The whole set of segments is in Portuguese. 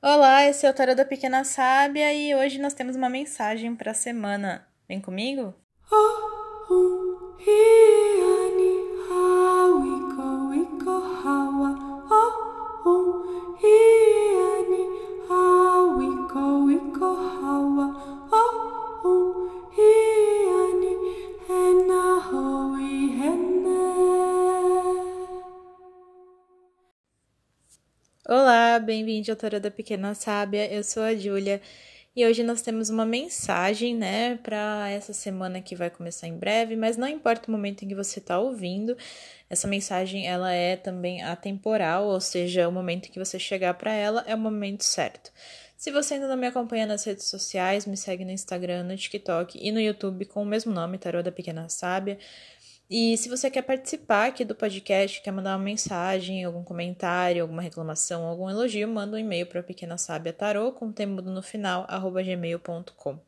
Olá, esse é o Tarot da Pequena Sábia e hoje nós temos uma mensagem para a semana. Vem comigo? Olá, bem-vindo Tarot da Pequena Sábia. Eu sou a Júlia e hoje nós temos uma mensagem, né, para essa semana que vai começar em breve, mas não importa o momento em que você está ouvindo, essa mensagem ela é também atemporal, ou seja, o momento em que você chegar para ela é o momento certo. Se você ainda não me acompanha nas redes sociais, me segue no Instagram, no TikTok e no YouTube com o mesmo nome, Tarot da Pequena Sábia. E se você quer participar aqui do podcast, quer mandar uma mensagem, algum comentário, alguma reclamação, algum elogio, manda um e-mail para Pequena Sábia Tarô com o temudo no final, arroba gmail.com.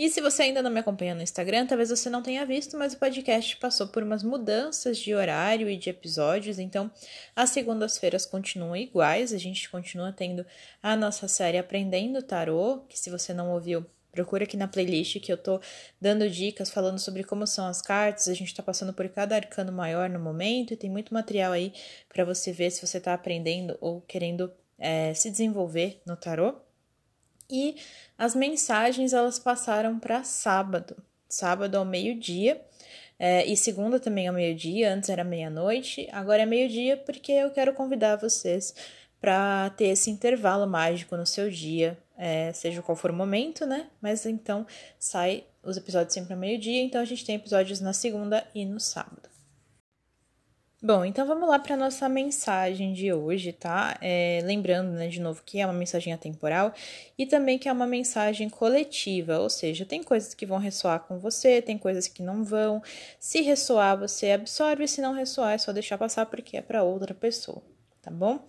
E se você ainda não me acompanha no Instagram, talvez você não tenha visto, mas o podcast passou por umas mudanças de horário e de episódios, então as segundas-feiras continuam iguais, a gente continua tendo a nossa série Aprendendo Tarô, que se você não ouviu, Procura aqui na playlist que eu tô dando dicas falando sobre como são as cartas. A gente tá passando por cada arcano maior no momento e tem muito material aí para você ver se você tá aprendendo ou querendo é, se desenvolver no tarô. E as mensagens elas passaram para sábado, sábado ao meio-dia. É, e segunda também ao meio-dia, antes era meia-noite, agora é meio-dia porque eu quero convidar vocês para ter esse intervalo mágico no seu dia, é, seja qual for o momento, né? Mas então sai os episódios sempre ao meio-dia, então a gente tem episódios na segunda e no sábado. Bom, então vamos lá para nossa mensagem de hoje, tá? É, lembrando, né, de novo, que é uma mensagem atemporal e também que é uma mensagem coletiva, ou seja, tem coisas que vão ressoar com você, tem coisas que não vão. Se ressoar, você absorve, se não ressoar, é só deixar passar porque é para outra pessoa, tá bom?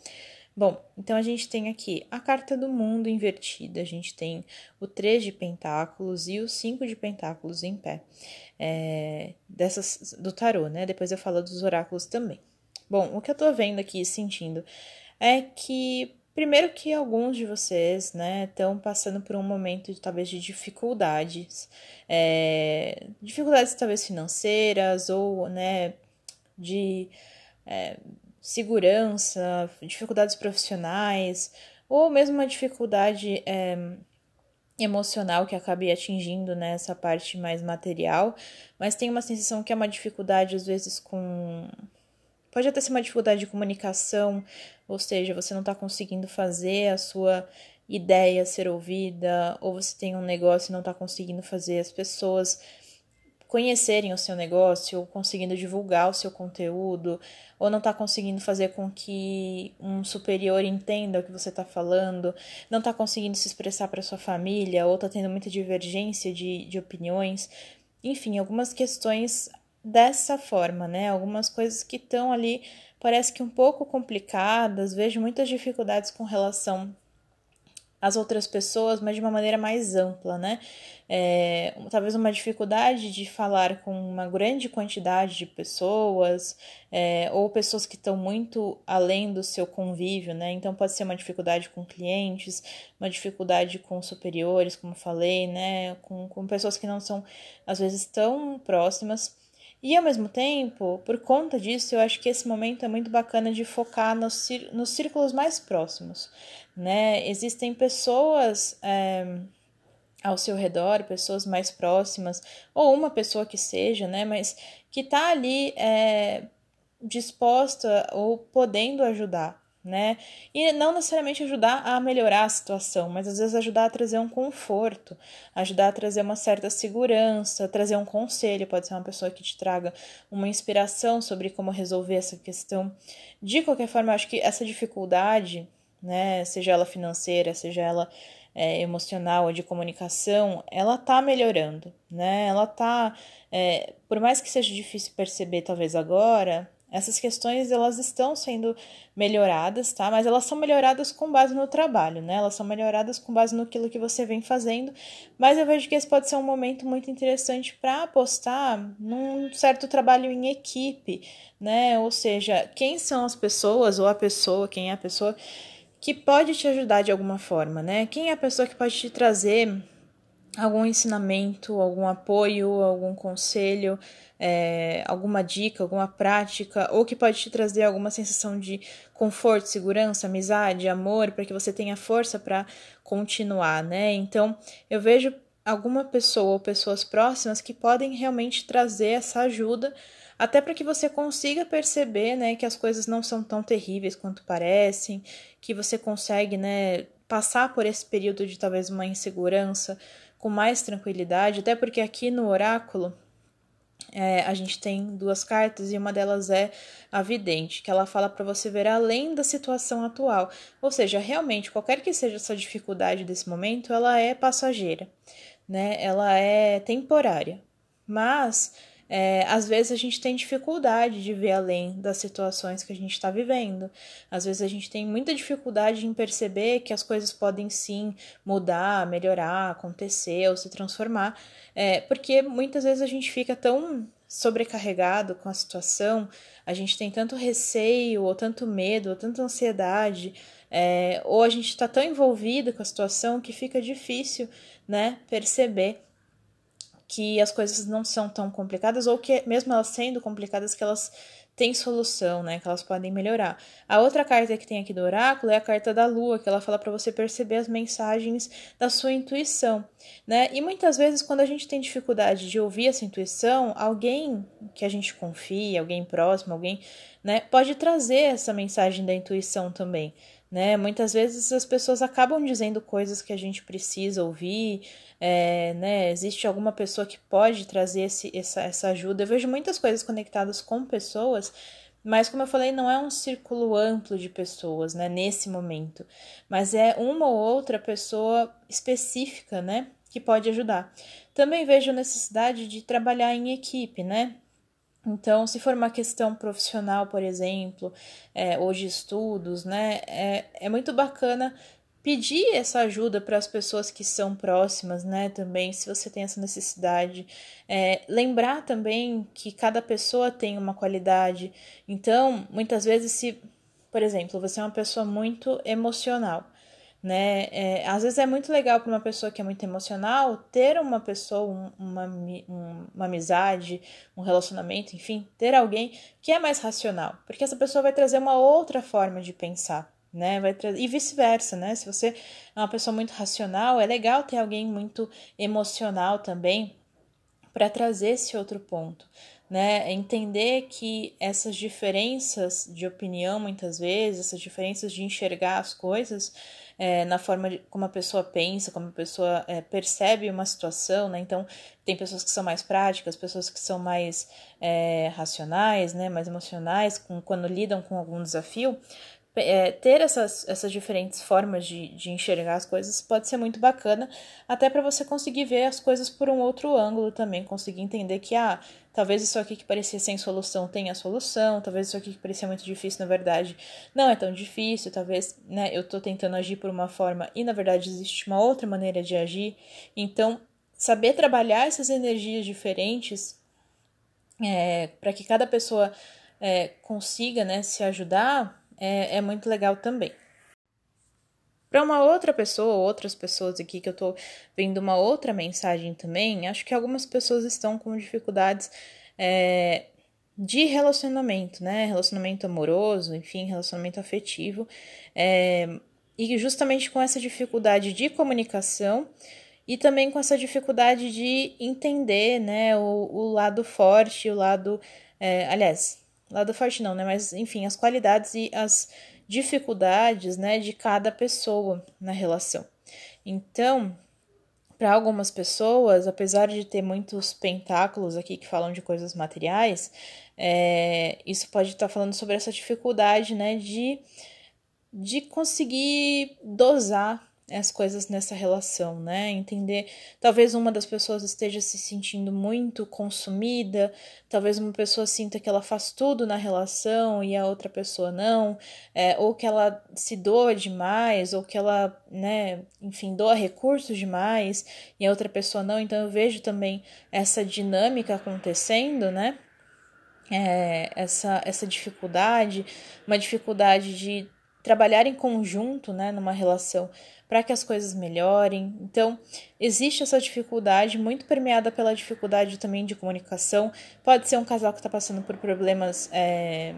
Bom, então a gente tem aqui a carta do mundo invertida, a gente tem o 3 de pentáculos e o 5 de pentáculos em pé, é, dessas do tarô, né? Depois eu falo dos oráculos também. Bom, o que eu tô vendo aqui, sentindo, é que Primeiro que alguns de vocês, né, estão passando por um momento talvez de dificuldades, é, dificuldades talvez financeiras ou, né, de é, segurança, dificuldades profissionais, ou mesmo uma dificuldade é, emocional que acabe atingindo né, parte mais material, mas tem uma sensação que é uma dificuldade, às vezes, com. Pode até ser uma dificuldade de comunicação, ou seja, você não está conseguindo fazer a sua ideia ser ouvida, ou você tem um negócio e não está conseguindo fazer as pessoas conhecerem o seu negócio, ou conseguindo divulgar o seu conteúdo, ou não está conseguindo fazer com que um superior entenda o que você está falando, não está conseguindo se expressar para sua família, ou está tendo muita divergência de, de opiniões. Enfim, algumas questões dessa forma, né? Algumas coisas que estão ali, parece que um pouco complicadas, vejo muitas dificuldades com relação as outras pessoas, mas de uma maneira mais ampla, né? É, talvez uma dificuldade de falar com uma grande quantidade de pessoas, é, ou pessoas que estão muito além do seu convívio, né? Então pode ser uma dificuldade com clientes, uma dificuldade com superiores, como falei, né? Com, com pessoas que não são, às vezes, tão próximas. E ao mesmo tempo, por conta disso, eu acho que esse momento é muito bacana de focar nos, nos círculos mais próximos, né? Existem pessoas é, ao seu redor, pessoas mais próximas, ou uma pessoa que seja, né? Mas que tá ali é, disposta ou podendo ajudar, né? E não necessariamente ajudar a melhorar a situação, mas às vezes ajudar a trazer um conforto, ajudar a trazer uma certa segurança, trazer um conselho, pode ser uma pessoa que te traga uma inspiração sobre como resolver essa questão. De qualquer forma, acho que essa dificuldade, né, seja ela financeira, seja ela é, emocional ou de comunicação, ela tá melhorando, né? Ela tá, é, por mais que seja difícil perceber talvez agora, essas questões elas estão sendo melhoradas, tá? Mas elas são melhoradas com base no trabalho, né? Elas são melhoradas com base no que você vem fazendo. Mas eu vejo que esse pode ser um momento muito interessante para apostar num certo trabalho em equipe, né? Ou seja, quem são as pessoas ou a pessoa, quem é a pessoa que pode te ajudar de alguma forma, né? Quem é a pessoa que pode te trazer algum ensinamento, algum apoio, algum conselho, é, alguma dica, alguma prática, ou que pode te trazer alguma sensação de conforto, segurança, amizade, amor, para que você tenha força para continuar, né? Então, eu vejo alguma pessoa ou pessoas próximas que podem realmente trazer essa ajuda até para que você consiga perceber, né, que as coisas não são tão terríveis quanto parecem, que você consegue, né, passar por esse período de talvez uma insegurança com mais tranquilidade, até porque aqui no oráculo é, a gente tem duas cartas e uma delas é a vidente, que ela fala para você ver além da situação atual. Ou seja, realmente, qualquer que seja essa dificuldade desse momento, ela é passageira, né? Ela é temporária. Mas é, às vezes a gente tem dificuldade de ver além das situações que a gente está vivendo. Às vezes a gente tem muita dificuldade em perceber que as coisas podem sim mudar, melhorar, acontecer ou se transformar, é, porque muitas vezes a gente fica tão sobrecarregado com a situação, a gente tem tanto receio, ou tanto medo, ou tanta ansiedade, é, ou a gente está tão envolvido com a situação que fica difícil né, perceber que as coisas não são tão complicadas ou que mesmo elas sendo complicadas que elas têm solução, né, que elas podem melhorar. A outra carta que tem aqui do oráculo é a carta da lua, que ela fala para você perceber as mensagens da sua intuição, né? E muitas vezes quando a gente tem dificuldade de ouvir essa intuição, alguém que a gente confia, alguém próximo, alguém, né, pode trazer essa mensagem da intuição também. Né? Muitas vezes as pessoas acabam dizendo coisas que a gente precisa ouvir, é, né? Existe alguma pessoa que pode trazer esse, essa, essa ajuda. Eu vejo muitas coisas conectadas com pessoas, mas como eu falei, não é um círculo amplo de pessoas, né? Nesse momento, mas é uma ou outra pessoa específica, né? Que pode ajudar. Também vejo necessidade de trabalhar em equipe, né? Então, se for uma questão profissional, por exemplo, é, de estudos, né, é, é muito bacana pedir essa ajuda para as pessoas que são próximas, né, também, se você tem essa necessidade. É, lembrar também que cada pessoa tem uma qualidade. Então, muitas vezes, se, por exemplo, você é uma pessoa muito emocional, né? É, às vezes é muito legal para uma pessoa que é muito emocional ter uma pessoa, uma, uma amizade, um relacionamento, enfim, ter alguém que é mais racional, porque essa pessoa vai trazer uma outra forma de pensar, né? Vai. E vice-versa, né? Se você é uma pessoa muito racional, é legal ter alguém muito emocional também para trazer esse outro ponto né? Entender que essas diferenças de opinião, muitas vezes, essas diferenças de enxergar as coisas é, na forma de como a pessoa pensa, como a pessoa é, percebe uma situação, né? Então, tem pessoas que são mais práticas, pessoas que são mais é, racionais, né? Mais emocionais, com, quando lidam com algum desafio é, ter essas, essas diferentes formas de, de enxergar as coisas pode ser muito bacana, até para você conseguir ver as coisas por um outro ângulo também, conseguir entender que, ah, talvez isso aqui que parecia sem solução tenha solução, talvez isso aqui que parecia muito difícil, na verdade, não é tão difícil, talvez, né, eu tô tentando agir por uma forma e, na verdade, existe uma outra maneira de agir. Então, saber trabalhar essas energias diferentes é, para que cada pessoa é, consiga, né, se ajudar é, é muito legal também. Para uma outra pessoa, outras pessoas aqui que eu tô vendo uma outra mensagem também, acho que algumas pessoas estão com dificuldades é, de relacionamento, né? Relacionamento amoroso, enfim, relacionamento afetivo. É, e justamente com essa dificuldade de comunicação e também com essa dificuldade de entender, né, o, o lado forte, o lado, é, aliás, lado forte não, né? Mas enfim, as qualidades e as dificuldades, né, de cada pessoa na relação. Então, para algumas pessoas, apesar de ter muitos pentáculos aqui que falam de coisas materiais, é, isso pode estar tá falando sobre essa dificuldade, né, de, de conseguir dosar as coisas nessa relação, né? Entender, talvez uma das pessoas esteja se sentindo muito consumida, talvez uma pessoa sinta que ela faz tudo na relação e a outra pessoa não, é, ou que ela se doa demais, ou que ela, né, enfim, doa recursos demais e a outra pessoa não. Então eu vejo também essa dinâmica acontecendo, né? É, essa, essa dificuldade, uma dificuldade de trabalhar em conjunto, né, numa relação, para que as coisas melhorem. Então, existe essa dificuldade, muito permeada pela dificuldade também de comunicação. Pode ser um casal que está passando por problemas. É,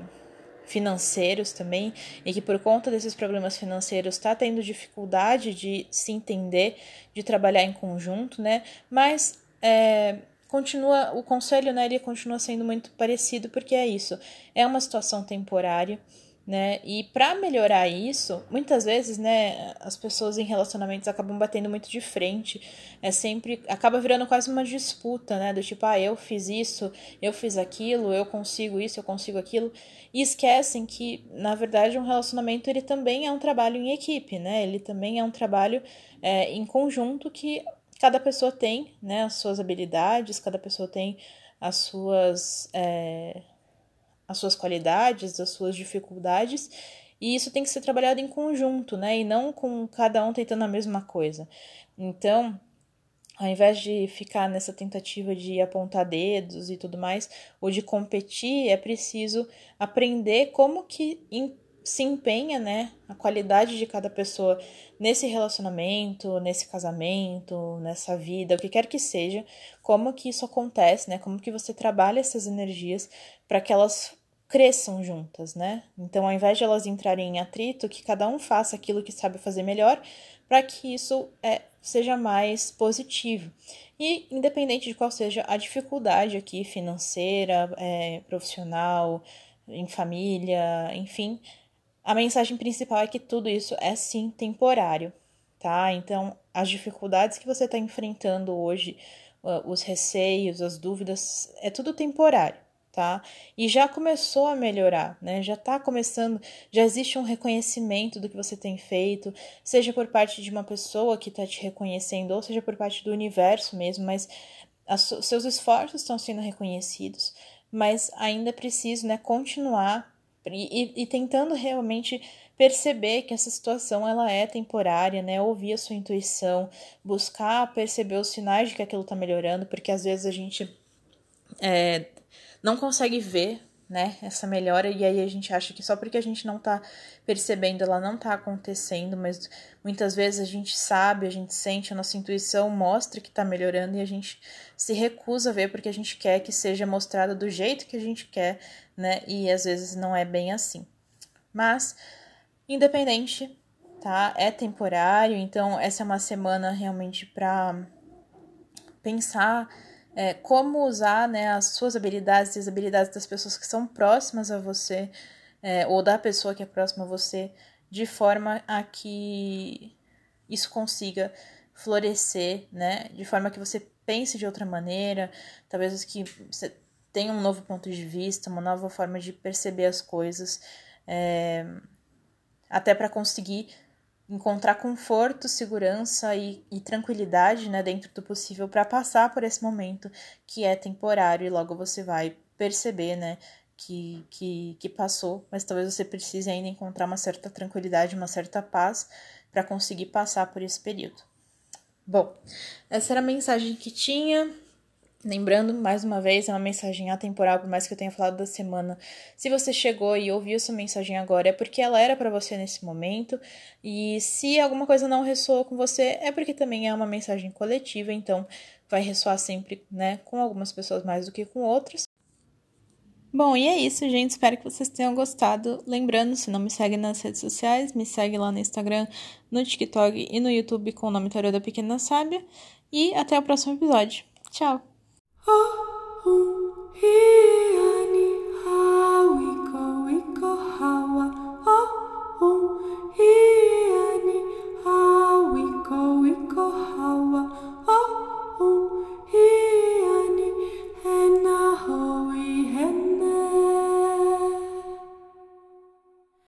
financeiros também e que por conta desses problemas financeiros está tendo dificuldade de se entender, de trabalhar em conjunto, né? Mas é, continua o conselho, né? Ele continua sendo muito parecido porque é isso, é uma situação temporária né? E para melhorar isso, muitas vezes, né, as pessoas em relacionamentos acabam batendo muito de frente. É sempre acaba virando quase uma disputa, né, do tipo, ah, eu fiz isso, eu fiz aquilo, eu consigo isso, eu consigo aquilo, e esquecem que, na verdade, um relacionamento ele também é um trabalho em equipe, né? Ele também é um trabalho é, em conjunto que cada pessoa tem, né, as suas habilidades, cada pessoa tem as suas é, as suas qualidades, as suas dificuldades, e isso tem que ser trabalhado em conjunto, né? E não com cada um tentando a mesma coisa. Então, ao invés de ficar nessa tentativa de apontar dedos e tudo mais, ou de competir, é preciso aprender como que se empenha, né, a qualidade de cada pessoa nesse relacionamento, nesse casamento, nessa vida, o que quer que seja, como que isso acontece, né, como que você trabalha essas energias para que elas cresçam juntas, né? Então, ao invés de elas entrarem em atrito, que cada um faça aquilo que sabe fazer melhor, para que isso é, seja mais positivo. E independente de qual seja a dificuldade aqui, financeira, é, profissional, em família, enfim, a mensagem principal é que tudo isso é sim temporário, tá? Então, as dificuldades que você está enfrentando hoje, os receios, as dúvidas, é tudo temporário tá? E já começou a melhorar, né? Já está começando, já existe um reconhecimento do que você tem feito, seja por parte de uma pessoa que está te reconhecendo, ou seja por parte do universo mesmo, mas as, seus esforços estão sendo reconhecidos, mas ainda é preciso, né, continuar e, e, e tentando realmente perceber que essa situação ela é temporária, né? Ouvir a sua intuição, buscar perceber os sinais de que aquilo está melhorando, porque às vezes a gente é, não consegue ver, né, essa melhora e aí a gente acha que só porque a gente não tá percebendo, ela não tá acontecendo, mas muitas vezes a gente sabe, a gente sente, a nossa intuição mostra que tá melhorando e a gente se recusa a ver porque a gente quer que seja mostrado do jeito que a gente quer, né, e às vezes não é bem assim. Mas independente, tá? É temporário, então essa é uma semana realmente para pensar é, como usar né, as suas habilidades e as habilidades das pessoas que são próximas a você, é, ou da pessoa que é próxima a você, de forma a que isso consiga florescer, né? De forma que você pense de outra maneira, talvez que você tenha um novo ponto de vista, uma nova forma de perceber as coisas, é, até para conseguir encontrar conforto, segurança e, e tranquilidade né, dentro do possível para passar por esse momento que é temporário e logo você vai perceber né, que, que, que passou, mas talvez você precise ainda encontrar uma certa tranquilidade, uma certa paz para conseguir passar por esse período. Bom, essa era a mensagem que tinha. Lembrando, mais uma vez, é uma mensagem atemporal, por mais que eu tenha falado da semana. Se você chegou e ouviu essa mensagem agora, é porque ela era para você nesse momento. E se alguma coisa não ressoou com você, é porque também é uma mensagem coletiva, então vai ressoar sempre, né, com algumas pessoas mais do que com outras. Bom, e é isso, gente. Espero que vocês tenham gostado. Lembrando, se não me segue nas redes sociais, me segue lá no Instagram, no TikTok e no YouTube com o nome Tarô da Pequena Sábia. E até o próximo episódio. Tchau! Oh, oh,